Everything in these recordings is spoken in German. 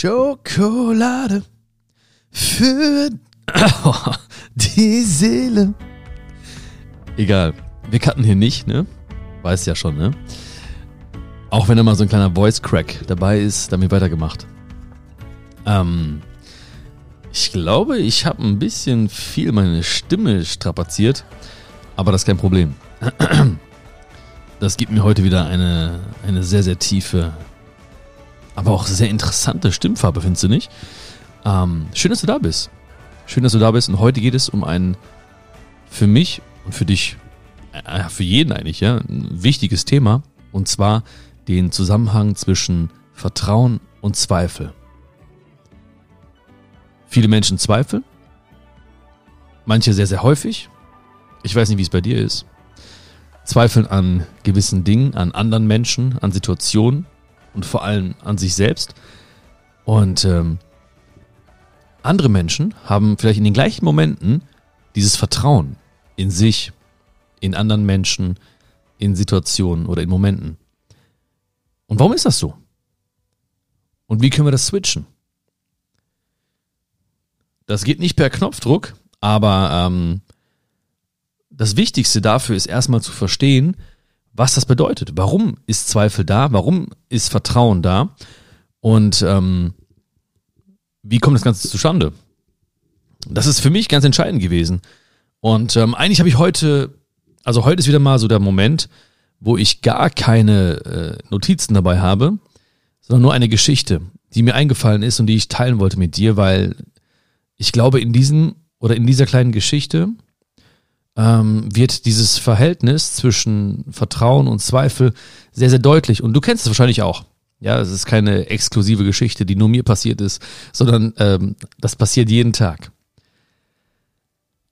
Schokolade für die Seele. Egal, wir cutten hier nicht, ne? Weiß ja schon, ne? Auch wenn da mal so ein kleiner Voice Crack dabei ist, wird weitergemacht. Ähm, ich glaube, ich habe ein bisschen viel meine Stimme strapaziert, aber das ist kein Problem. Das gibt mir heute wieder eine, eine sehr, sehr tiefe, aber auch sehr interessante Stimmfarbe, findest du nicht? Ähm, schön, dass du da bist. Schön, dass du da bist. Und heute geht es um ein für mich und für dich, äh, für jeden eigentlich, ja, ein wichtiges Thema. Und zwar den Zusammenhang zwischen Vertrauen und Zweifel. Viele Menschen zweifeln. Manche sehr, sehr häufig. Ich weiß nicht, wie es bei dir ist. Zweifeln an gewissen Dingen, an anderen Menschen, an Situationen und vor allem an sich selbst. Und ähm, andere Menschen haben vielleicht in den gleichen Momenten dieses Vertrauen in sich, in anderen Menschen, in Situationen oder in Momenten. Und warum ist das so? Und wie können wir das switchen? Das geht nicht per Knopfdruck, aber ähm, das Wichtigste dafür ist erstmal zu verstehen, was das bedeutet. Warum ist Zweifel da? Warum ist Vertrauen da? Und ähm, wie kommt das Ganze zustande? Das ist für mich ganz entscheidend gewesen. Und ähm, eigentlich habe ich heute, also heute ist wieder mal so der Moment, wo ich gar keine äh, Notizen dabei habe, sondern nur eine Geschichte, die mir eingefallen ist und die ich teilen wollte mit dir, weil ich glaube, in diesem oder in dieser kleinen Geschichte ähm, wird dieses Verhältnis zwischen Vertrauen und Zweifel sehr, sehr deutlich. Und du kennst es wahrscheinlich auch. Ja, es ist keine exklusive Geschichte, die nur mir passiert ist, sondern ähm, das passiert jeden Tag.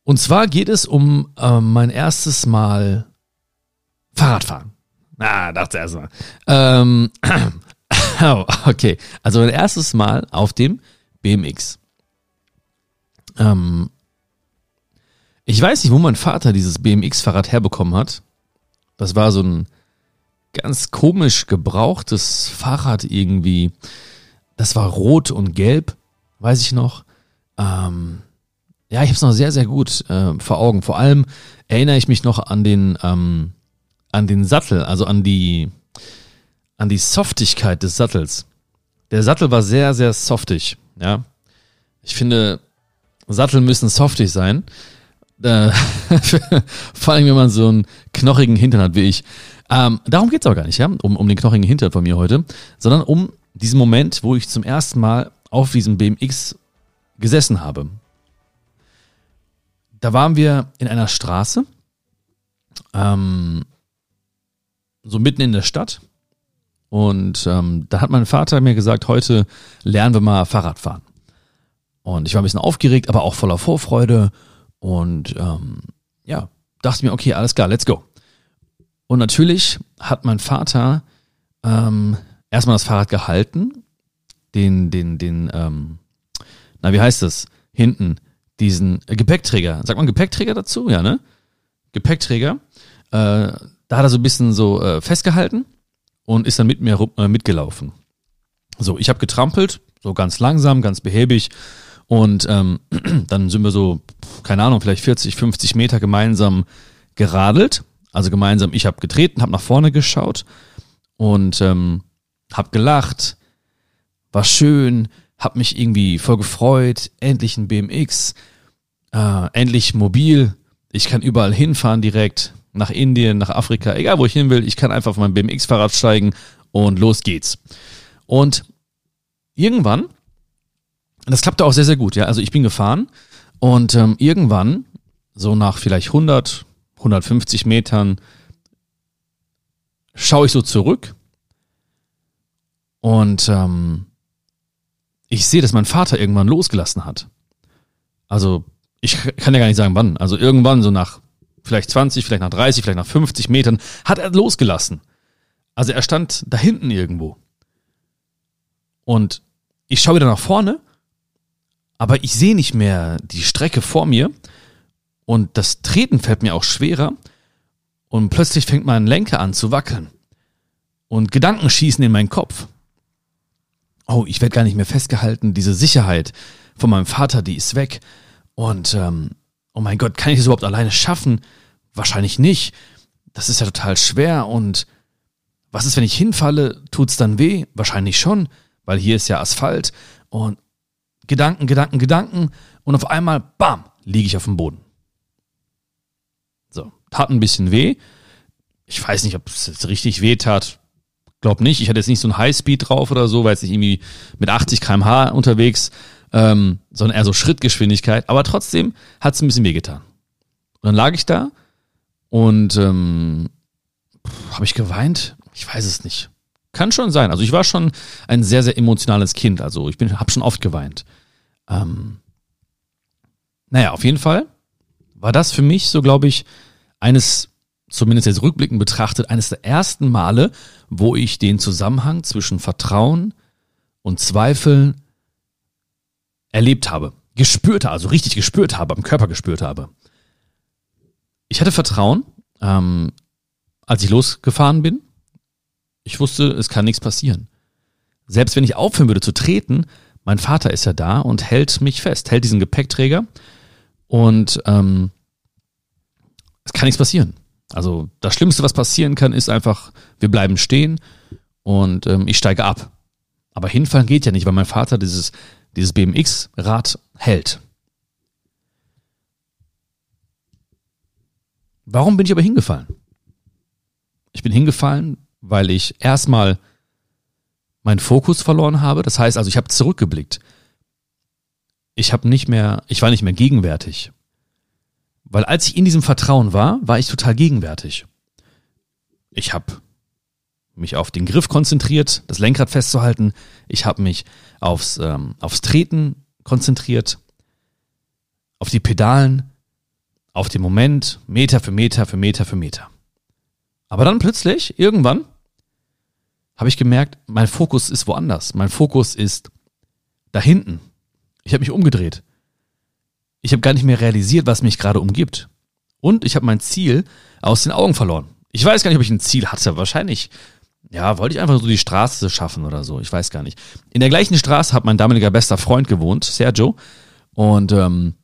Und zwar geht es um ähm, mein erstes Mal Fahrradfahren. Na, ah, dachte erst mal. Ähm, oh, okay, also mein erstes Mal auf dem BMX. Ähm, ich weiß nicht, wo mein Vater dieses BMX-Fahrrad herbekommen hat. Das war so ein ganz komisch gebrauchtes Fahrrad irgendwie. Das war rot und gelb, weiß ich noch. Ähm, ja, ich habe es noch sehr, sehr gut äh, vor Augen. Vor allem erinnere ich mich noch an den, ähm, an den Sattel, also an die, an die Softigkeit des Sattels. Der Sattel war sehr, sehr softig, ja. Ich finde, Sattel müssen softig sein. Äh, vor allem, wenn man so einen knochigen Hintern hat wie ich. Ähm, darum geht's aber gar nicht, ja, um, um den knochigen Hintern von mir heute, sondern um diesen Moment, wo ich zum ersten Mal auf diesem BMX gesessen habe. Da waren wir in einer Straße, ähm, so mitten in der Stadt. Und ähm, da hat mein Vater mir gesagt, heute lernen wir mal Fahrradfahren. Und ich war ein bisschen aufgeregt, aber auch voller Vorfreude. Und ähm, ja, dachte mir, okay, alles klar, let's go. Und natürlich hat mein Vater ähm, erstmal das Fahrrad gehalten, den, den, den, ähm, na, wie heißt das? Hinten, diesen äh, Gepäckträger. Sagt man Gepäckträger dazu? Ja, ne? Gepäckträger. Äh, da hat er so ein bisschen so äh, festgehalten und ist dann mit mir äh, mitgelaufen. So, ich habe getrampelt, so ganz langsam, ganz behäbig und ähm, dann sind wir so, keine Ahnung, vielleicht 40, 50 Meter gemeinsam geradelt. Also gemeinsam, ich habe getreten, habe nach vorne geschaut und ähm, habe gelacht, war schön, habe mich irgendwie voll gefreut, endlich ein BMX, äh, endlich mobil, ich kann überall hinfahren direkt, nach Indien, nach Afrika, egal wo ich hin will, ich kann einfach auf mein BMX-Fahrrad steigen und los geht's. Und irgendwann das klappte auch sehr, sehr gut. Ja, also ich bin gefahren und ähm, irgendwann, so nach vielleicht 100, 150 Metern, schaue ich so zurück und ähm, ich sehe, dass mein Vater irgendwann losgelassen hat. Also ich kann ja gar nicht sagen wann. Also irgendwann so nach vielleicht 20, vielleicht nach 30, vielleicht nach 50 Metern hat er losgelassen. Also er stand da hinten irgendwo. Und ich schaue wieder nach vorne aber ich sehe nicht mehr die Strecke vor mir und das Treten fällt mir auch schwerer und plötzlich fängt mein Lenker an zu wackeln und Gedanken schießen in meinen Kopf. oh, ich werde gar nicht mehr festgehalten, diese Sicherheit von meinem Vater, die ist weg. Und ähm, oh mein Gott, kann ich das überhaupt alleine schaffen? Wahrscheinlich nicht. Das ist ja total schwer. Und was ist, wenn ich hinfalle? Tut's dann weh? Wahrscheinlich schon, weil hier ist ja Asphalt. Und Gedanken, Gedanken, Gedanken. Und auf einmal, bam, liege ich auf dem Boden. So, tat ein bisschen weh. Ich weiß nicht, ob es richtig weh tat. Glaub nicht. Ich hatte jetzt nicht so ein Highspeed drauf oder so, weil jetzt nicht irgendwie mit 80 kmh unterwegs, ähm, sondern eher so Schrittgeschwindigkeit. Aber trotzdem hat es ein bisschen weh getan. Und dann lag ich da und ähm, habe ich geweint? Ich weiß es nicht. Kann schon sein. Also ich war schon ein sehr, sehr emotionales Kind. Also ich habe schon oft geweint. Ähm, naja, auf jeden Fall war das für mich so, glaube ich, eines, zumindest jetzt rückblickend betrachtet, eines der ersten Male, wo ich den Zusammenhang zwischen Vertrauen und Zweifeln erlebt habe. Gespürt habe, also richtig gespürt habe, am Körper gespürt habe. Ich hatte Vertrauen, ähm, als ich losgefahren bin. Ich wusste, es kann nichts passieren. Selbst wenn ich aufhören würde zu treten, mein Vater ist ja da und hält mich fest, hält diesen Gepäckträger und ähm, es kann nichts passieren. Also das Schlimmste, was passieren kann, ist einfach, wir bleiben stehen und ähm, ich steige ab. Aber hinfallen geht ja nicht, weil mein Vater dieses, dieses BMX-Rad hält. Warum bin ich aber hingefallen? Ich bin hingefallen, weil ich erstmal meinen Fokus verloren habe. Das heißt also, ich habe zurückgeblickt. Ich habe nicht mehr, ich war nicht mehr gegenwärtig. Weil als ich in diesem Vertrauen war, war ich total gegenwärtig. Ich habe mich auf den Griff konzentriert, das Lenkrad festzuhalten. Ich habe mich aufs, ähm, aufs Treten konzentriert, auf die Pedalen, auf den Moment, Meter für Meter für Meter für Meter. Aber dann plötzlich, irgendwann, habe ich gemerkt, mein Fokus ist woanders. Mein Fokus ist da hinten. Ich habe mich umgedreht. Ich habe gar nicht mehr realisiert, was mich gerade umgibt. Und ich habe mein Ziel aus den Augen verloren. Ich weiß gar nicht, ob ich ein Ziel hatte. Wahrscheinlich, ja, wollte ich einfach so die Straße schaffen oder so. Ich weiß gar nicht. In der gleichen Straße hat mein damaliger bester Freund gewohnt, Sergio. Und ähm,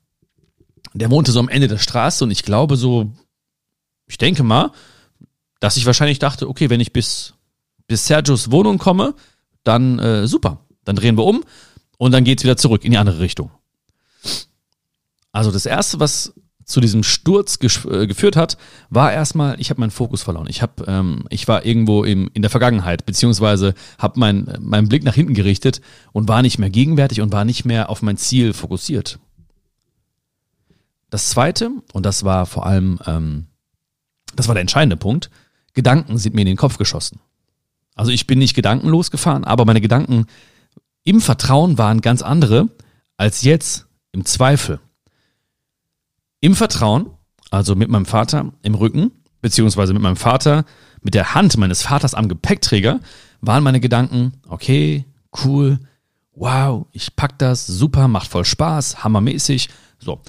der wohnte so am Ende der Straße und ich glaube so, ich denke mal, dass ich wahrscheinlich dachte, okay, wenn ich bis, bis Sergios Wohnung komme, dann äh, super. Dann drehen wir um und dann geht's wieder zurück in die andere Richtung. Also das erste, was zu diesem Sturz äh, geführt hat, war erstmal, ich habe meinen Fokus verloren. Ich habe, ähm, ich war irgendwo im, in der Vergangenheit, beziehungsweise habe mein, meinen Blick nach hinten gerichtet und war nicht mehr gegenwärtig und war nicht mehr auf mein Ziel fokussiert. Das zweite, und das war vor allem, ähm, das war der entscheidende Punkt, Gedanken sind mir in den Kopf geschossen. Also ich bin nicht gedankenlos gefahren, aber meine Gedanken im Vertrauen waren ganz andere als jetzt im Zweifel. Im Vertrauen, also mit meinem Vater im Rücken, beziehungsweise mit meinem Vater, mit der Hand meines Vaters am Gepäckträger, waren meine Gedanken, okay, cool, wow, ich pack das, super, macht voll Spaß, hammermäßig. So.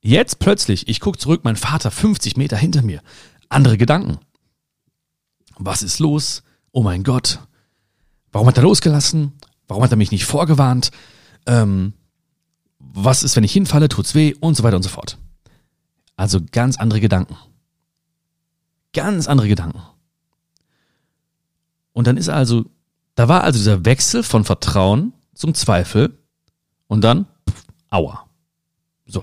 Jetzt plötzlich, ich guck zurück, mein Vater 50 Meter hinter mir. Andere Gedanken. Was ist los? Oh mein Gott. Warum hat er losgelassen? Warum hat er mich nicht vorgewarnt? Ähm, was ist, wenn ich hinfalle, tut's weh und so weiter und so fort. Also ganz andere Gedanken. Ganz andere Gedanken. Und dann ist also, da war also dieser Wechsel von Vertrauen zum Zweifel und dann, pff, aua. So.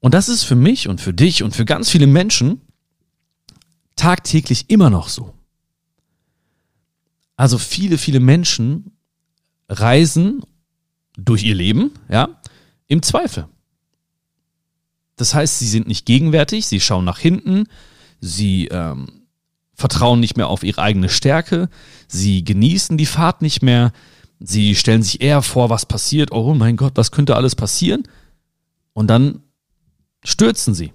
Und das ist für mich und für dich und für ganz viele Menschen tagtäglich immer noch so. Also viele, viele Menschen reisen durch ihr Leben, ja, im Zweifel. Das heißt, sie sind nicht gegenwärtig, sie schauen nach hinten, sie ähm, vertrauen nicht mehr auf ihre eigene Stärke, sie genießen die Fahrt nicht mehr, sie stellen sich eher vor, was passiert, oh mein Gott, was könnte alles passieren? Und dann stürzen sie.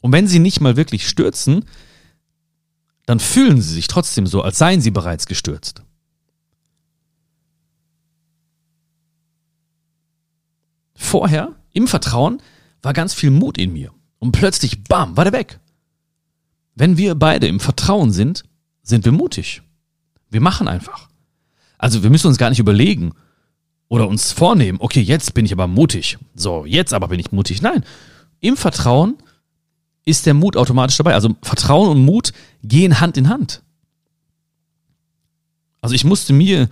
Und wenn sie nicht mal wirklich stürzen, dann fühlen sie sich trotzdem so, als seien sie bereits gestürzt. Vorher, im Vertrauen, war ganz viel Mut in mir. Und plötzlich, bam, war der weg. Wenn wir beide im Vertrauen sind, sind wir mutig. Wir machen einfach. Also wir müssen uns gar nicht überlegen oder uns vornehmen, okay, jetzt bin ich aber mutig. So, jetzt aber bin ich mutig. Nein, im Vertrauen ist der Mut automatisch dabei. Also Vertrauen und Mut gehen Hand in Hand. Also ich musste mir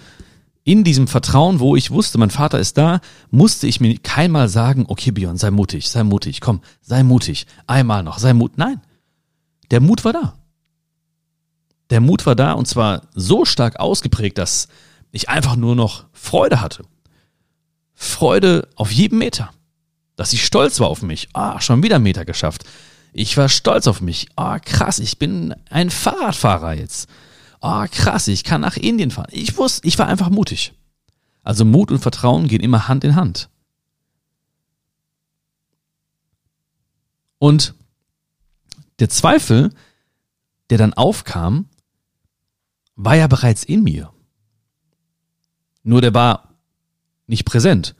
in diesem Vertrauen, wo ich wusste, mein Vater ist da, musste ich mir keinmal sagen, okay Björn, sei mutig, sei mutig, komm, sei mutig, einmal noch, sei mutig. Nein, der Mut war da. Der Mut war da und zwar so stark ausgeprägt, dass ich einfach nur noch Freude hatte. Freude auf jedem Meter. Dass ich stolz war auf mich. Ah, schon wieder Meter geschafft. Ich war stolz auf mich. Ah, krass, ich bin ein Fahrradfahrer jetzt oh krass, ich kann nach Indien fahren. Ich wusste, ich war einfach mutig. Also Mut und Vertrauen gehen immer Hand in Hand. Und der Zweifel, der dann aufkam, war ja bereits in mir. Nur der war nicht präsent.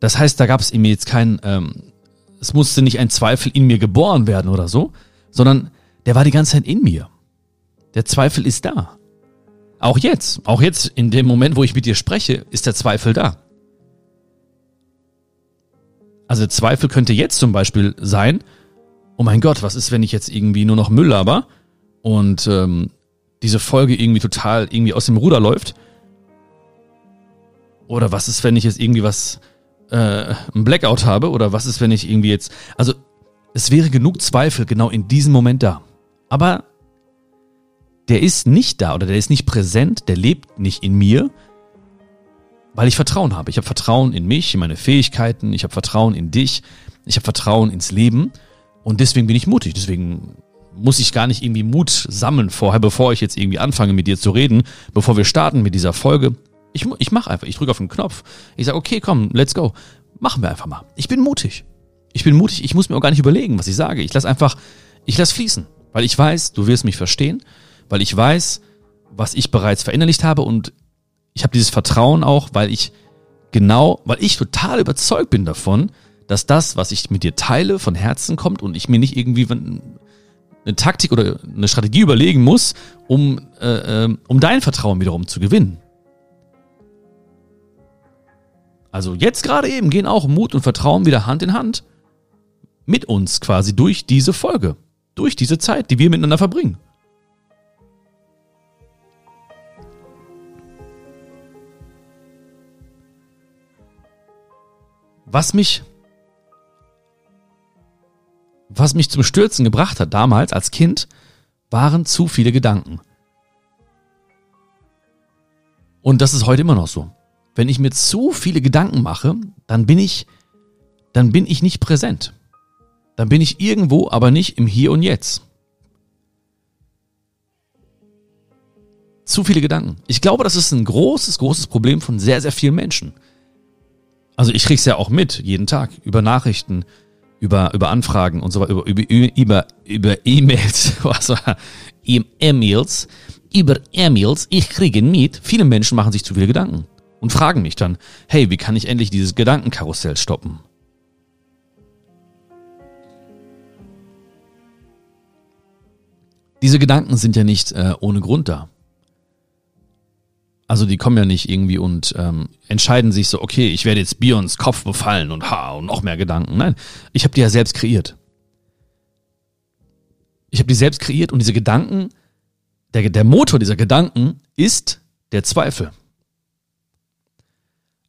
Das heißt, da gab es in mir jetzt kein, ähm, es musste nicht ein Zweifel in mir geboren werden oder so, sondern der war die ganze Zeit in mir. Der Zweifel ist da. Auch jetzt, auch jetzt in dem Moment, wo ich mit dir spreche, ist der Zweifel da. Also Zweifel könnte jetzt zum Beispiel sein, oh mein Gott, was ist, wenn ich jetzt irgendwie nur noch Müll laber und ähm, diese Folge irgendwie total irgendwie aus dem Ruder läuft? Oder was ist, wenn ich jetzt irgendwie was, äh, ein Blackout habe? Oder was ist, wenn ich irgendwie jetzt, also es wäre genug Zweifel genau in diesem Moment da. Aber der ist nicht da oder der ist nicht präsent, der lebt nicht in mir, weil ich Vertrauen habe. Ich habe Vertrauen in mich, in meine Fähigkeiten, ich habe Vertrauen in dich, ich habe Vertrauen ins Leben und deswegen bin ich mutig. Deswegen muss ich gar nicht irgendwie Mut sammeln vorher, bevor ich jetzt irgendwie anfange mit dir zu reden, bevor wir starten mit dieser Folge. Ich, ich mache einfach, ich drücke auf den Knopf. Ich sage, okay, komm, let's go. Machen wir einfach mal. Ich bin mutig. Ich bin mutig, ich muss mir auch gar nicht überlegen, was ich sage. Ich lass einfach, ich lass fließen, weil ich weiß, du wirst mich verstehen weil ich weiß, was ich bereits verinnerlicht habe und ich habe dieses Vertrauen auch, weil ich genau, weil ich total überzeugt bin davon, dass das, was ich mit dir teile, von Herzen kommt und ich mir nicht irgendwie eine Taktik oder eine Strategie überlegen muss, um, äh, äh, um dein Vertrauen wiederum zu gewinnen. Also jetzt gerade eben gehen auch Mut und Vertrauen wieder Hand in Hand mit uns quasi durch diese Folge, durch diese Zeit, die wir miteinander verbringen. Was mich, was mich zum Stürzen gebracht hat damals als Kind, waren zu viele Gedanken. Und das ist heute immer noch so. Wenn ich mir zu viele Gedanken mache, dann bin ich, dann bin ich nicht präsent. Dann bin ich irgendwo, aber nicht im Hier und Jetzt. Zu viele Gedanken. Ich glaube, das ist ein großes, großes Problem von sehr, sehr vielen Menschen. Also ich krieg's ja auch mit, jeden Tag, über Nachrichten, über, über Anfragen und so weiter, über, über, über, über E-Mails, was war, E-Mails, über E-Mails, ich kriege mit, viele Menschen machen sich zu viele Gedanken und fragen mich dann, hey, wie kann ich endlich dieses Gedankenkarussell stoppen? Diese Gedanken sind ja nicht äh, ohne Grund da. Also die kommen ja nicht irgendwie und ähm, entscheiden sich so, okay, ich werde jetzt Bions Kopf befallen und ha und noch mehr Gedanken. Nein, ich habe die ja selbst kreiert. Ich habe die selbst kreiert und diese Gedanken, der, der Motor dieser Gedanken ist der Zweifel.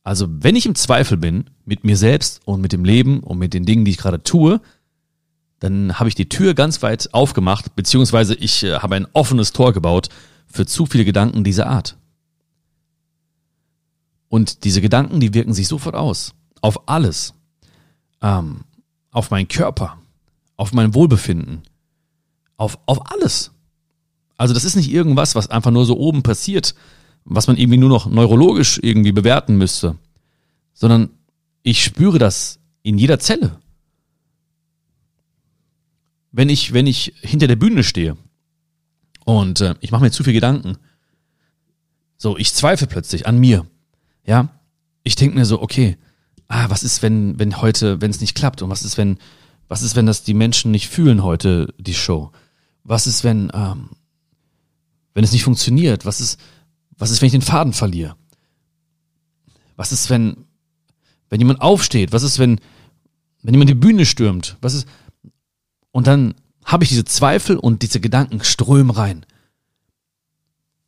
Also wenn ich im Zweifel bin mit mir selbst und mit dem Leben und mit den Dingen, die ich gerade tue, dann habe ich die Tür ganz weit aufgemacht, beziehungsweise ich äh, habe ein offenes Tor gebaut für zu viele Gedanken dieser Art. Und diese Gedanken, die wirken sich sofort aus. Auf alles. Ähm, auf meinen Körper. Auf mein Wohlbefinden. Auf, auf alles. Also das ist nicht irgendwas, was einfach nur so oben passiert, was man irgendwie nur noch neurologisch irgendwie bewerten müsste. Sondern ich spüre das in jeder Zelle. Wenn ich, wenn ich hinter der Bühne stehe und äh, ich mache mir zu viel Gedanken, so, ich zweifle plötzlich an mir ja, ich denke mir so, okay, ah, was ist, wenn, wenn heute, wenn es nicht klappt? Und was ist, wenn, was ist, wenn das die Menschen nicht fühlen heute, die Show? Was ist, wenn, ähm, wenn es nicht funktioniert? Was ist, was ist, wenn ich den Faden verliere? Was ist, wenn, wenn jemand aufsteht? Was ist, wenn, wenn jemand die Bühne stürmt? Was ist, und dann habe ich diese Zweifel und diese Gedanken strömen rein.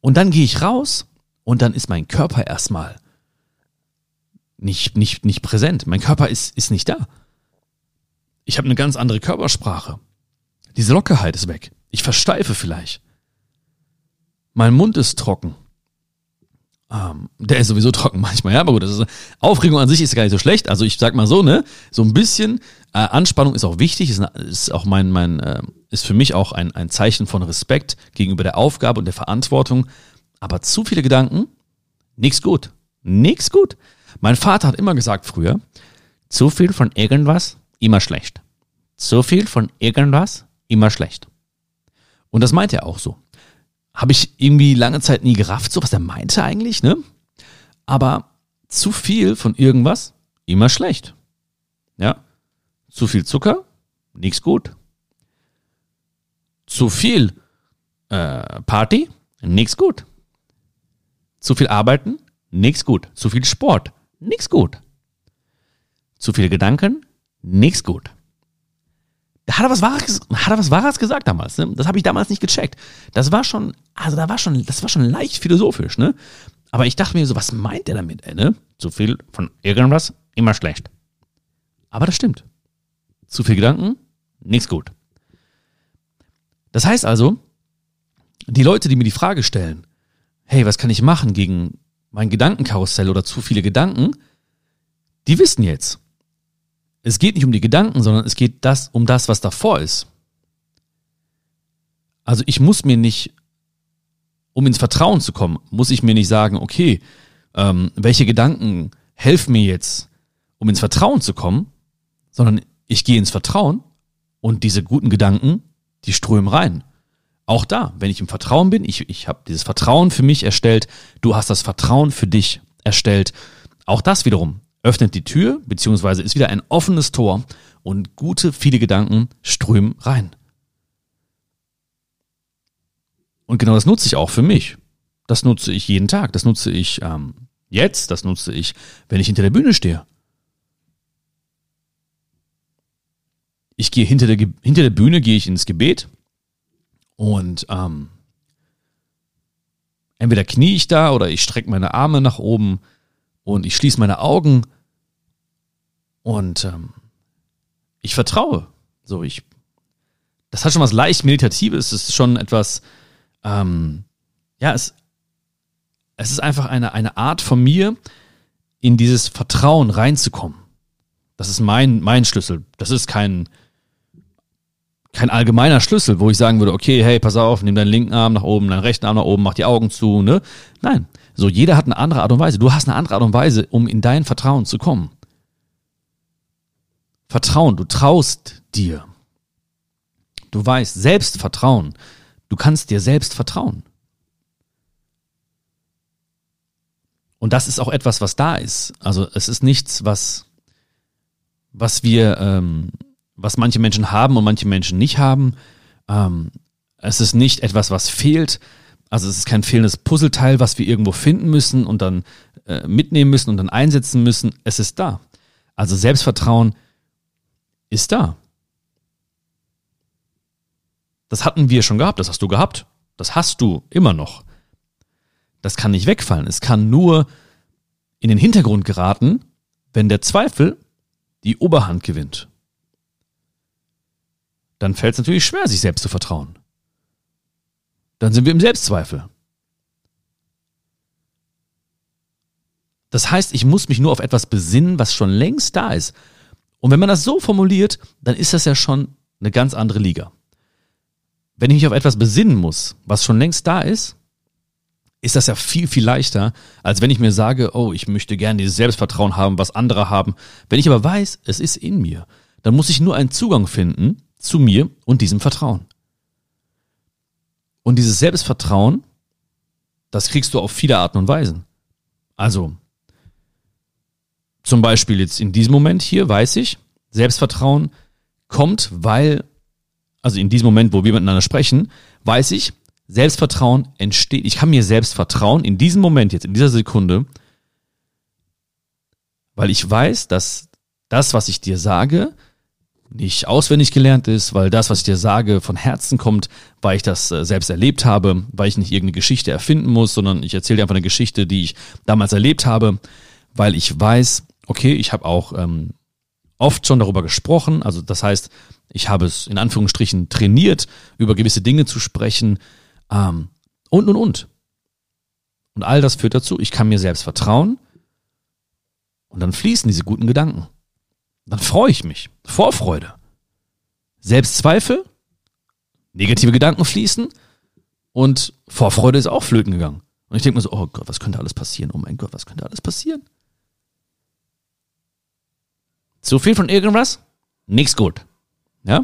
Und dann gehe ich raus und dann ist mein Körper erstmal nicht, nicht, nicht präsent. Mein Körper ist, ist nicht da. Ich habe eine ganz andere Körpersprache. Diese Lockerheit ist weg. Ich versteife vielleicht. Mein Mund ist trocken. Ähm, der ist sowieso trocken manchmal, ja, aber gut, ist, Aufregung an sich ist gar nicht so schlecht. Also ich sag mal so, ne, so ein bisschen äh, Anspannung ist auch wichtig, ist, ist auch mein, mein, äh, ist für mich auch ein, ein Zeichen von Respekt gegenüber der Aufgabe und der Verantwortung. Aber zu viele Gedanken, nix gut. Nix gut. Mein Vater hat immer gesagt früher, zu viel von irgendwas, immer schlecht. Zu viel von irgendwas, immer schlecht. Und das meint er auch so habe ich irgendwie lange Zeit nie gerafft, so was er meinte eigentlich, ne? Aber zu viel von irgendwas, immer schlecht. Ja? Zu viel Zucker, nichts gut. Zu viel äh, Party, nichts gut. Zu viel Arbeiten, nichts gut. Zu viel Sport, nichts gut. Zu viele Gedanken, nichts gut. Hat er was Wahres, hat er was Wahres gesagt damals. Ne? Das habe ich damals nicht gecheckt. Das war schon, also da war schon, das war schon leicht philosophisch, ne? Aber ich dachte mir so, was meint er damit, ey, ne? Zu viel von irgendwas, immer schlecht. Aber das stimmt. Zu viel Gedanken, nichts gut. Das heißt also, die Leute, die mir die Frage stellen, hey, was kann ich machen gegen mein Gedankenkarussell oder zu viele Gedanken, die wissen jetzt, es geht nicht um die Gedanken, sondern es geht das, um das, was davor ist. Also ich muss mir nicht, um ins Vertrauen zu kommen, muss ich mir nicht sagen, okay, ähm, welche Gedanken helfen mir jetzt, um ins Vertrauen zu kommen, sondern ich gehe ins Vertrauen und diese guten Gedanken, die strömen rein. Auch da, wenn ich im Vertrauen bin, ich, ich habe dieses Vertrauen für mich erstellt, du hast das Vertrauen für dich erstellt. Auch das wiederum öffnet die Tür, beziehungsweise ist wieder ein offenes Tor und gute, viele Gedanken strömen rein. Und genau das nutze ich auch für mich. Das nutze ich jeden Tag. Das nutze ich ähm, jetzt. Das nutze ich, wenn ich hinter der Bühne stehe. Ich gehe hinter der, hinter der Bühne, gehe ich ins Gebet und ähm, entweder knie ich da oder ich strecke meine Arme nach oben und ich schließe meine Augen und ähm, ich vertraue. So, ich, das hat schon was leicht Meditatives, es ist schon etwas, ähm, ja, es, es ist einfach eine, eine Art von mir, in dieses Vertrauen reinzukommen. Das ist mein, mein Schlüssel. Das ist kein, kein allgemeiner Schlüssel, wo ich sagen würde, okay, hey, pass auf, nimm deinen linken Arm nach oben, deinen rechten Arm nach oben, mach die Augen zu, ne? Nein. So, jeder hat eine andere Art und Weise. Du hast eine andere Art und Weise, um in dein Vertrauen zu kommen. Vertrauen, du traust dir. Du weißt, Selbstvertrauen. Du kannst dir selbst vertrauen. Und das ist auch etwas, was da ist. Also es ist nichts, was, was wir, ähm, was manche Menschen haben und manche Menschen nicht haben. Ähm, es ist nicht etwas, was fehlt. Also es ist kein fehlendes Puzzleteil, was wir irgendwo finden müssen und dann äh, mitnehmen müssen und dann einsetzen müssen. Es ist da. Also Selbstvertrauen ist da. Das hatten wir schon gehabt, das hast du gehabt. Das hast du immer noch. Das kann nicht wegfallen. Es kann nur in den Hintergrund geraten, wenn der Zweifel die Oberhand gewinnt. Dann fällt es natürlich schwer, sich selbst zu vertrauen. Dann sind wir im Selbstzweifel. Das heißt, ich muss mich nur auf etwas besinnen, was schon längst da ist. Und wenn man das so formuliert, dann ist das ja schon eine ganz andere Liga. Wenn ich mich auf etwas besinnen muss, was schon längst da ist, ist das ja viel, viel leichter, als wenn ich mir sage, oh, ich möchte gerne dieses Selbstvertrauen haben, was andere haben. Wenn ich aber weiß, es ist in mir, dann muss ich nur einen Zugang finden zu mir und diesem Vertrauen. Und dieses Selbstvertrauen, das kriegst du auf viele Arten und Weisen. Also, zum Beispiel jetzt in diesem Moment hier weiß ich, Selbstvertrauen kommt, weil, also in diesem Moment, wo wir miteinander sprechen, weiß ich, Selbstvertrauen entsteht, ich kann mir selbst vertrauen in diesem Moment jetzt, in dieser Sekunde, weil ich weiß, dass das, was ich dir sage, nicht auswendig gelernt ist, weil das, was ich dir sage, von Herzen kommt, weil ich das äh, selbst erlebt habe, weil ich nicht irgendeine Geschichte erfinden muss, sondern ich erzähle dir einfach eine Geschichte, die ich damals erlebt habe, weil ich weiß, okay, ich habe auch ähm, oft schon darüber gesprochen, also das heißt, ich habe es in Anführungsstrichen trainiert, über gewisse Dinge zu sprechen ähm, und, und, und. Und all das führt dazu, ich kann mir selbst vertrauen und dann fließen diese guten Gedanken. Dann freue ich mich. Vorfreude. Selbstzweifel, negative Gedanken fließen und Vorfreude ist auch flöten gegangen. Und ich denke mir so, oh Gott, was könnte alles passieren? Oh mein Gott, was könnte alles passieren? Zu viel von irgendwas? Nichts gut. Ja?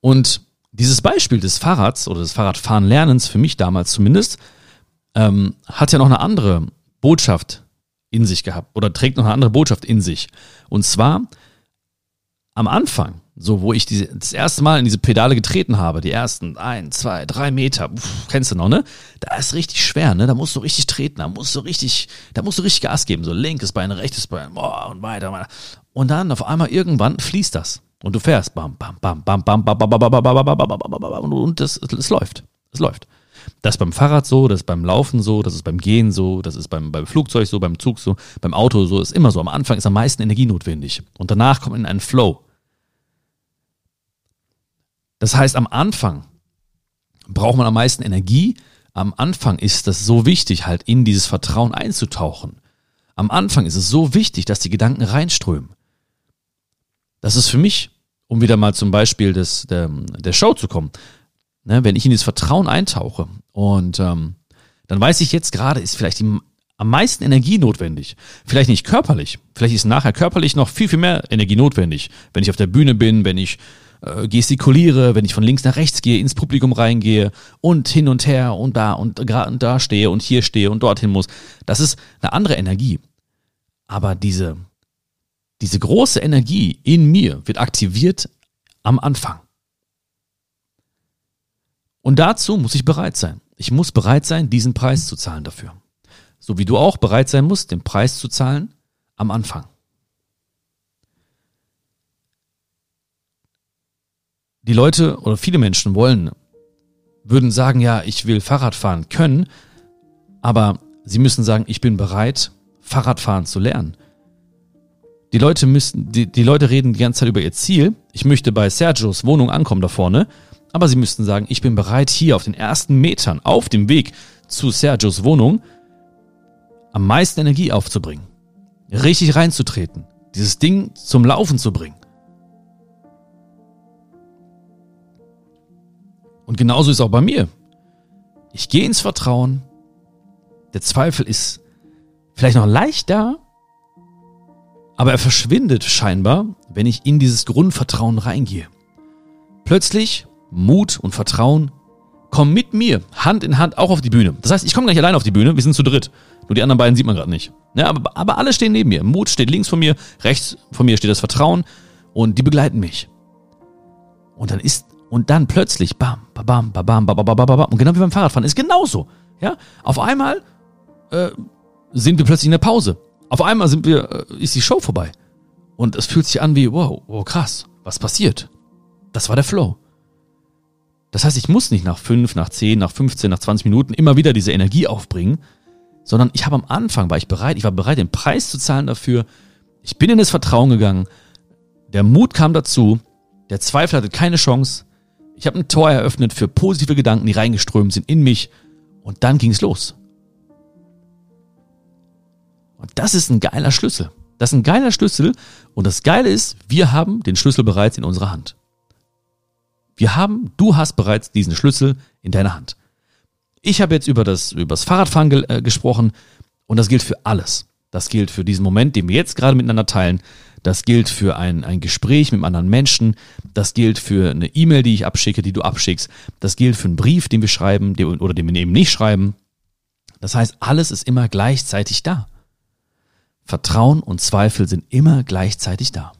Und dieses Beispiel des Fahrrads oder des Fahrradfahren Lernens, für mich damals zumindest, ähm, hat ja noch eine andere Botschaft in sich gehabt oder trägt noch eine andere Botschaft in sich. Und zwar am Anfang, so wo ich diese, das erste Mal in diese Pedale getreten habe, die ersten ein, zwei, drei Meter, pf, kennst du noch, ne? Da ist richtig schwer, ne? Da musst du richtig treten, da musst du richtig, da musst du richtig Gas geben, so linkes Bein, rechtes Bein, boah, und weiter, weiter. Und dann auf einmal irgendwann fließt das und du fährst, bam, bam, bam, bam, bam, bam, bam, bam, bam, bam, bam, bam, bam, bam, bam, und das, es läuft, es läuft. Das ist beim Fahrrad so, das ist beim Laufen so, das ist beim Gehen so, das ist beim, beim Flugzeug so, beim Zug so, beim Auto so, ist immer so. Am Anfang ist am meisten Energie notwendig und danach kommt in einen Flow. Das heißt, am Anfang braucht man am meisten Energie. Am Anfang ist das so wichtig, halt in dieses Vertrauen einzutauchen. Am Anfang ist es so wichtig, dass die Gedanken reinströmen. Das ist für mich, um wieder mal zum Beispiel des, der, der Show zu kommen, Ne, wenn ich in dieses Vertrauen eintauche und ähm, dann weiß ich jetzt gerade, ist vielleicht die, am meisten Energie notwendig. Vielleicht nicht körperlich, vielleicht ist nachher körperlich noch viel, viel mehr Energie notwendig. Wenn ich auf der Bühne bin, wenn ich äh, gestikuliere, wenn ich von links nach rechts gehe, ins Publikum reingehe und hin und her und da und, und da stehe und hier stehe und dorthin muss. Das ist eine andere Energie. Aber diese, diese große Energie in mir wird aktiviert am Anfang. Und dazu muss ich bereit sein. Ich muss bereit sein, diesen Preis zu zahlen dafür. So wie du auch bereit sein musst, den Preis zu zahlen am Anfang. Die Leute oder viele Menschen wollen, würden sagen, ja, ich will Fahrrad fahren können, aber sie müssen sagen, ich bin bereit, Fahrradfahren zu lernen. Die Leute müssen, die, die Leute reden die ganze Zeit über ihr Ziel. Ich möchte bei Sergios Wohnung ankommen da vorne aber sie müssten sagen, ich bin bereit, hier auf den ersten Metern auf dem Weg zu Sergios Wohnung am meisten Energie aufzubringen. Richtig reinzutreten. Dieses Ding zum Laufen zu bringen. Und genauso ist auch bei mir. Ich gehe ins Vertrauen. Der Zweifel ist vielleicht noch leicht da, aber er verschwindet scheinbar, wenn ich in dieses Grundvertrauen reingehe. Plötzlich Mut und Vertrauen kommen mit mir Hand in Hand auch auf die Bühne. Das heißt, ich komme gar nicht allein auf die Bühne, wir sind zu dritt. Nur die anderen beiden sieht man gerade nicht. Ja, aber, aber alle stehen neben mir. Mut steht links von mir, rechts von mir steht das Vertrauen und die begleiten mich. Und dann ist, und dann plötzlich, bam, bam, bam, bam, bam, bam, bam, bam, und genau wie beim Fahrradfahren ist genauso. Ja, auf einmal äh, sind wir plötzlich in der Pause. Auf einmal sind wir, äh, ist die Show vorbei. Und es fühlt sich an wie, wow, wow, krass, was passiert? Das war der Flow. Das heißt, ich muss nicht nach fünf, nach zehn, nach 15, nach 20 Minuten immer wieder diese Energie aufbringen, sondern ich habe am Anfang, war ich bereit, ich war bereit, den Preis zu zahlen dafür. Ich bin in das Vertrauen gegangen. Der Mut kam dazu. Der Zweifel hatte keine Chance. Ich habe ein Tor eröffnet für positive Gedanken, die reingeströmt sind in mich. Und dann ging es los. Und das ist ein geiler Schlüssel. Das ist ein geiler Schlüssel. Und das Geile ist, wir haben den Schlüssel bereits in unserer Hand. Wir haben, du hast bereits diesen Schlüssel in deiner Hand. Ich habe jetzt über das, über das Fahrradfahren ge äh, gesprochen und das gilt für alles. Das gilt für diesen Moment, den wir jetzt gerade miteinander teilen. Das gilt für ein, ein Gespräch mit einem anderen Menschen. Das gilt für eine E-Mail, die ich abschicke, die du abschickst. Das gilt für einen Brief, den wir schreiben den, oder den wir eben nicht schreiben. Das heißt, alles ist immer gleichzeitig da. Vertrauen und Zweifel sind immer gleichzeitig da.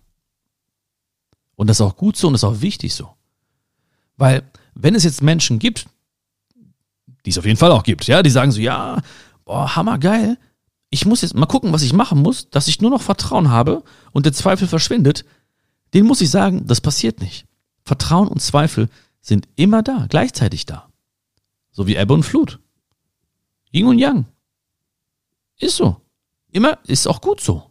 Und das ist auch gut so und das ist auch wichtig so. Weil, wenn es jetzt Menschen gibt, die es auf jeden Fall auch gibt, ja, die sagen so, ja, boah, hammergeil, ich muss jetzt mal gucken, was ich machen muss, dass ich nur noch Vertrauen habe und der Zweifel verschwindet, den muss ich sagen, das passiert nicht. Vertrauen und Zweifel sind immer da, gleichzeitig da. So wie Ebbe und Flut. Yin und Yang. Ist so. Immer, ist auch gut so.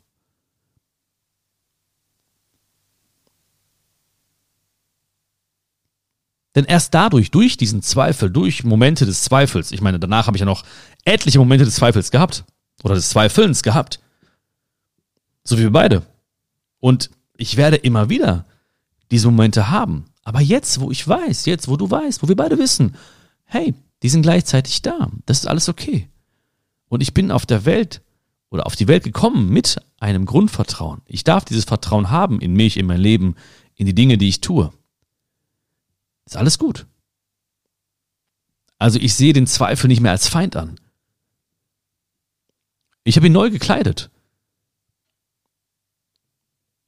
Denn erst dadurch, durch diesen Zweifel, durch Momente des Zweifels, ich meine, danach habe ich ja noch etliche Momente des Zweifels gehabt oder des Zweifelns gehabt, so wie wir beide. Und ich werde immer wieder diese Momente haben. Aber jetzt, wo ich weiß, jetzt, wo du weißt, wo wir beide wissen, hey, die sind gleichzeitig da. Das ist alles okay. Und ich bin auf der Welt oder auf die Welt gekommen mit einem Grundvertrauen. Ich darf dieses Vertrauen haben in mich, in mein Leben, in die Dinge, die ich tue. Ist alles gut. Also ich sehe den Zweifel nicht mehr als Feind an. Ich habe ihn neu gekleidet.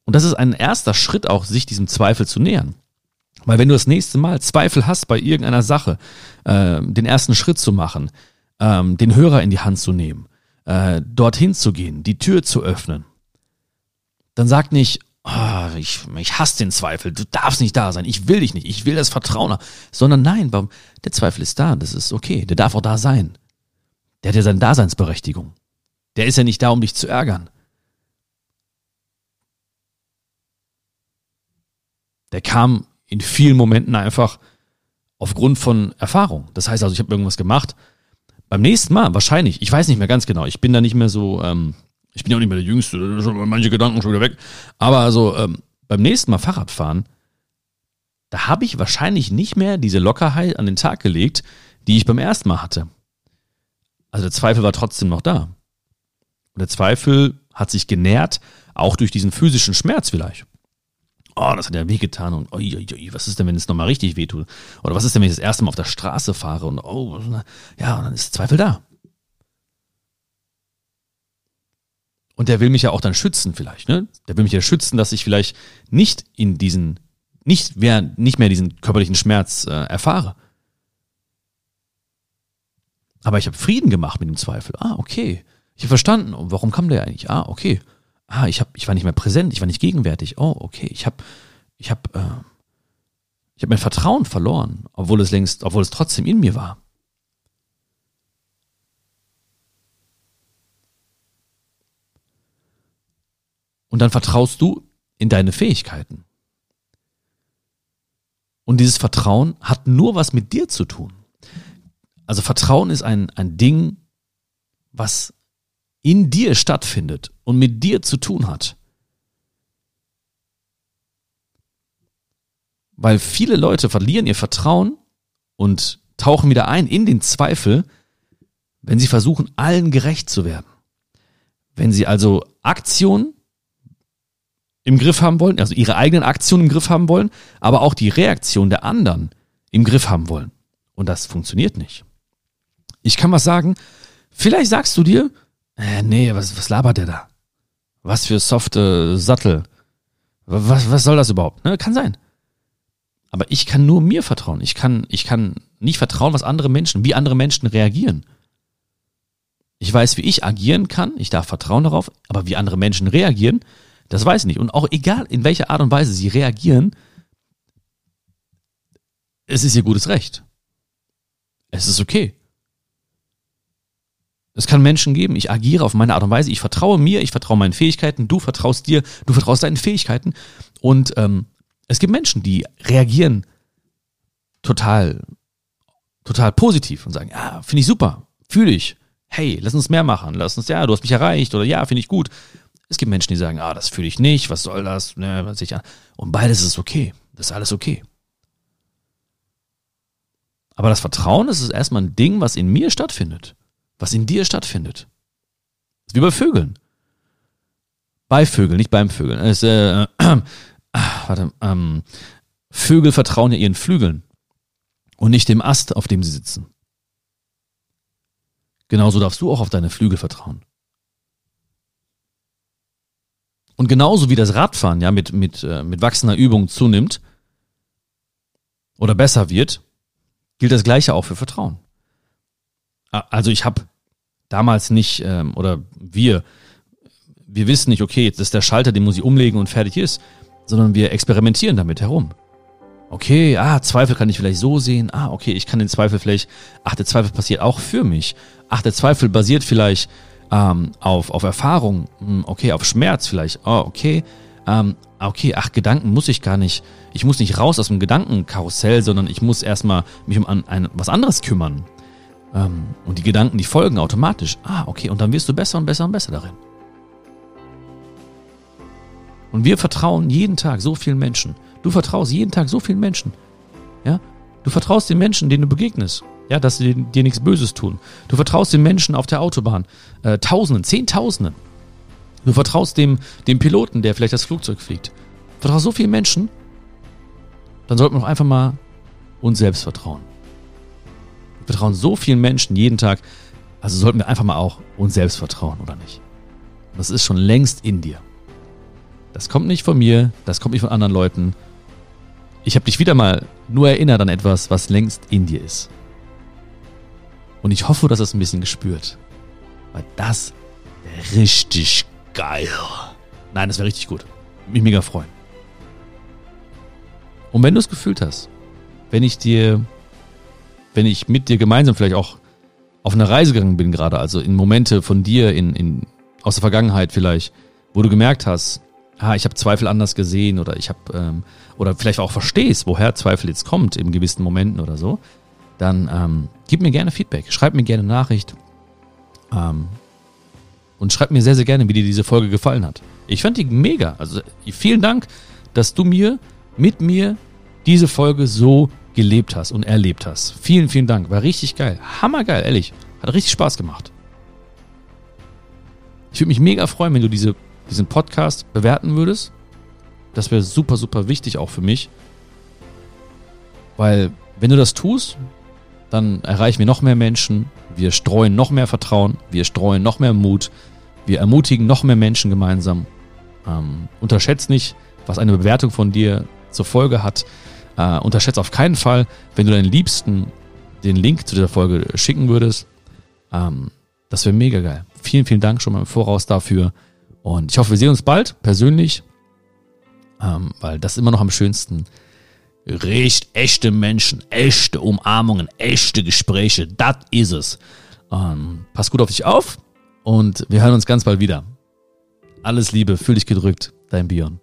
Und das ist ein erster Schritt auch, sich diesem Zweifel zu nähern. Weil wenn du das nächste Mal Zweifel hast bei irgendeiner Sache, äh, den ersten Schritt zu machen, ähm, den Hörer in die Hand zu nehmen, äh, dorthin zu gehen, die Tür zu öffnen, dann sag nicht, oh, ich, ich hasse den Zweifel, du darfst nicht da sein, ich will dich nicht, ich will das Vertrauen, sondern nein? Der Zweifel ist da, das ist okay, der darf auch da sein. Der hat ja seine Daseinsberechtigung. Der ist ja nicht da, um dich zu ärgern. Der kam in vielen Momenten einfach aufgrund von Erfahrung. Das heißt also, ich habe irgendwas gemacht. Beim nächsten Mal, wahrscheinlich, ich weiß nicht mehr ganz genau, ich bin da nicht mehr so, ähm, ich bin ja auch nicht mehr der Jüngste, manche Gedanken schon wieder weg. Aber also ähm, beim nächsten Mal Fahrradfahren, da habe ich wahrscheinlich nicht mehr diese Lockerheit an den Tag gelegt, die ich beim ersten Mal hatte. Also der Zweifel war trotzdem noch da. Und der Zweifel hat sich genährt, auch durch diesen physischen Schmerz vielleicht oh, das hat ja wehgetan und oi, oi, oi, was ist denn, wenn es nochmal richtig wehtut? Oder was ist denn, wenn ich das erste Mal auf der Straße fahre und oh, ja, und dann ist Zweifel da. Und der will mich ja auch dann schützen vielleicht, ne? Der will mich ja schützen, dass ich vielleicht nicht in diesen, nicht mehr, nicht mehr diesen körperlichen Schmerz äh, erfahre. Aber ich habe Frieden gemacht mit dem Zweifel. Ah, okay. Ich habe verstanden. Und warum kam der eigentlich? Ah, okay ah, ich, hab, ich war nicht mehr präsent, ich war nicht gegenwärtig. Oh, okay, ich habe ich hab, äh, hab mein Vertrauen verloren, obwohl es längst, obwohl es trotzdem in mir war. Und dann vertraust du in deine Fähigkeiten. Und dieses Vertrauen hat nur was mit dir zu tun. Also Vertrauen ist ein, ein Ding, was in dir stattfindet und mit dir zu tun hat. Weil viele Leute verlieren ihr Vertrauen und tauchen wieder ein in den Zweifel, wenn sie versuchen, allen gerecht zu werden. Wenn sie also Aktionen im Griff haben wollen, also ihre eigenen Aktionen im Griff haben wollen, aber auch die Reaktion der anderen im Griff haben wollen. Und das funktioniert nicht. Ich kann was sagen, vielleicht sagst du dir, äh, nee, was, was labert der da? Was für softe Sattel. Was, was soll das überhaupt? Ne, kann sein. Aber ich kann nur mir vertrauen. Ich kann, ich kann nicht vertrauen, was andere Menschen, wie andere Menschen reagieren. Ich weiß, wie ich agieren kann. Ich darf vertrauen darauf. Aber wie andere Menschen reagieren, das weiß ich nicht. Und auch egal, in welcher Art und Weise sie reagieren, es ist ihr gutes Recht. Es ist okay. Es kann Menschen geben, ich agiere auf meine Art und Weise, ich vertraue mir, ich vertraue meinen Fähigkeiten, du vertraust dir, du vertraust deinen Fähigkeiten. Und ähm, es gibt Menschen, die reagieren total, total positiv und sagen, ja, finde ich super, fühle ich, hey, lass uns mehr machen, lass uns, ja, du hast mich erreicht oder ja, finde ich gut. Es gibt Menschen, die sagen, ah, das fühle ich nicht, was soll das, ne, was ich an. Und beides ist okay, das ist alles okay. Aber das Vertrauen, das ist erstmal ein Ding, was in mir stattfindet was in dir stattfindet. Wie bei Vögeln. Bei Vögeln, nicht beim Vögeln. Es, äh, äh, warte, ähm, Vögel vertrauen ja ihren Flügeln und nicht dem Ast, auf dem sie sitzen. Genauso darfst du auch auf deine Flügel vertrauen. Und genauso wie das Radfahren ja mit, mit, äh, mit wachsender Übung zunimmt oder besser wird, gilt das gleiche auch für Vertrauen. Also ich habe damals nicht, ähm, oder wir, wir wissen nicht, okay, das ist der Schalter, den muss ich umlegen und fertig ist, sondern wir experimentieren damit herum. Okay, ah, Zweifel kann ich vielleicht so sehen. Ah, okay, ich kann den Zweifel vielleicht, ach, der Zweifel passiert auch für mich. Ach, der Zweifel basiert vielleicht ähm, auf, auf Erfahrung, hm, okay, auf Schmerz vielleicht. Oh, okay. Ähm, okay, ach, Gedanken muss ich gar nicht. Ich muss nicht raus aus dem Gedankenkarussell, sondern ich muss erstmal mich um an, ein, was anderes kümmern. Ähm, und die Gedanken, die folgen automatisch. Ah, okay, und dann wirst du besser und besser und besser darin. Und wir vertrauen jeden Tag so vielen Menschen. Du vertraust jeden Tag so vielen Menschen. Ja? Du vertraust den Menschen, denen du begegnest. Ja, dass sie dir, nichts Böses tun. Du vertraust den Menschen auf der Autobahn. Äh, Tausenden, Zehntausenden. Du vertraust dem, dem Piloten, der vielleicht das Flugzeug fliegt. Du vertraust so vielen Menschen. Dann sollten wir doch einfach mal uns selbst vertrauen. Wir vertrauen so vielen Menschen jeden Tag. Also sollten wir einfach mal auch uns selbst vertrauen, oder nicht? Das ist schon längst in dir. Das kommt nicht von mir, das kommt nicht von anderen Leuten. Ich habe dich wieder mal nur erinnert an etwas, was längst in dir ist. Und ich hoffe, dass es ein bisschen gespürt. Weil das richtig geil. Nein, das wäre richtig gut. Mich mega freuen. Und wenn du es gefühlt hast, wenn ich dir, wenn ich mit dir gemeinsam vielleicht auch auf eine Reise gegangen bin gerade, also in Momente von dir in, in, aus der Vergangenheit vielleicht, wo du gemerkt hast, ah, ich habe Zweifel anders gesehen oder ich habe ähm, oder vielleicht auch verstehst, woher Zweifel jetzt kommt in gewissen Momenten oder so, dann ähm, gib mir gerne Feedback, schreib mir gerne Nachricht ähm, und schreib mir sehr, sehr gerne, wie dir diese Folge gefallen hat. Ich fand die mega. Also vielen Dank, dass du mir mit mir diese Folge so gelebt hast und erlebt hast. Vielen, vielen Dank. War richtig geil. Hammergeil, ehrlich. Hat richtig Spaß gemacht. Ich würde mich mega freuen, wenn du diese, diesen Podcast bewerten würdest. Das wäre super, super wichtig auch für mich. Weil, wenn du das tust, dann erreichen wir noch mehr Menschen. Wir streuen noch mehr Vertrauen. Wir streuen noch mehr Mut. Wir ermutigen noch mehr Menschen gemeinsam. Ähm, unterschätzt nicht, was eine Bewertung von dir zur Folge hat. Äh, unterschätzt auf keinen Fall, wenn du deinen Liebsten den Link zu dieser Folge schicken würdest. Ähm, das wäre mega geil. Vielen, vielen Dank schon mal im Voraus dafür. Und ich hoffe, wir sehen uns bald persönlich, ähm, weil das ist immer noch am schönsten. Recht echte Menschen, echte Umarmungen, echte Gespräche, das ist es. Ähm, pass gut auf dich auf und wir hören uns ganz bald wieder. Alles Liebe, fühl dich gedrückt, dein Bion.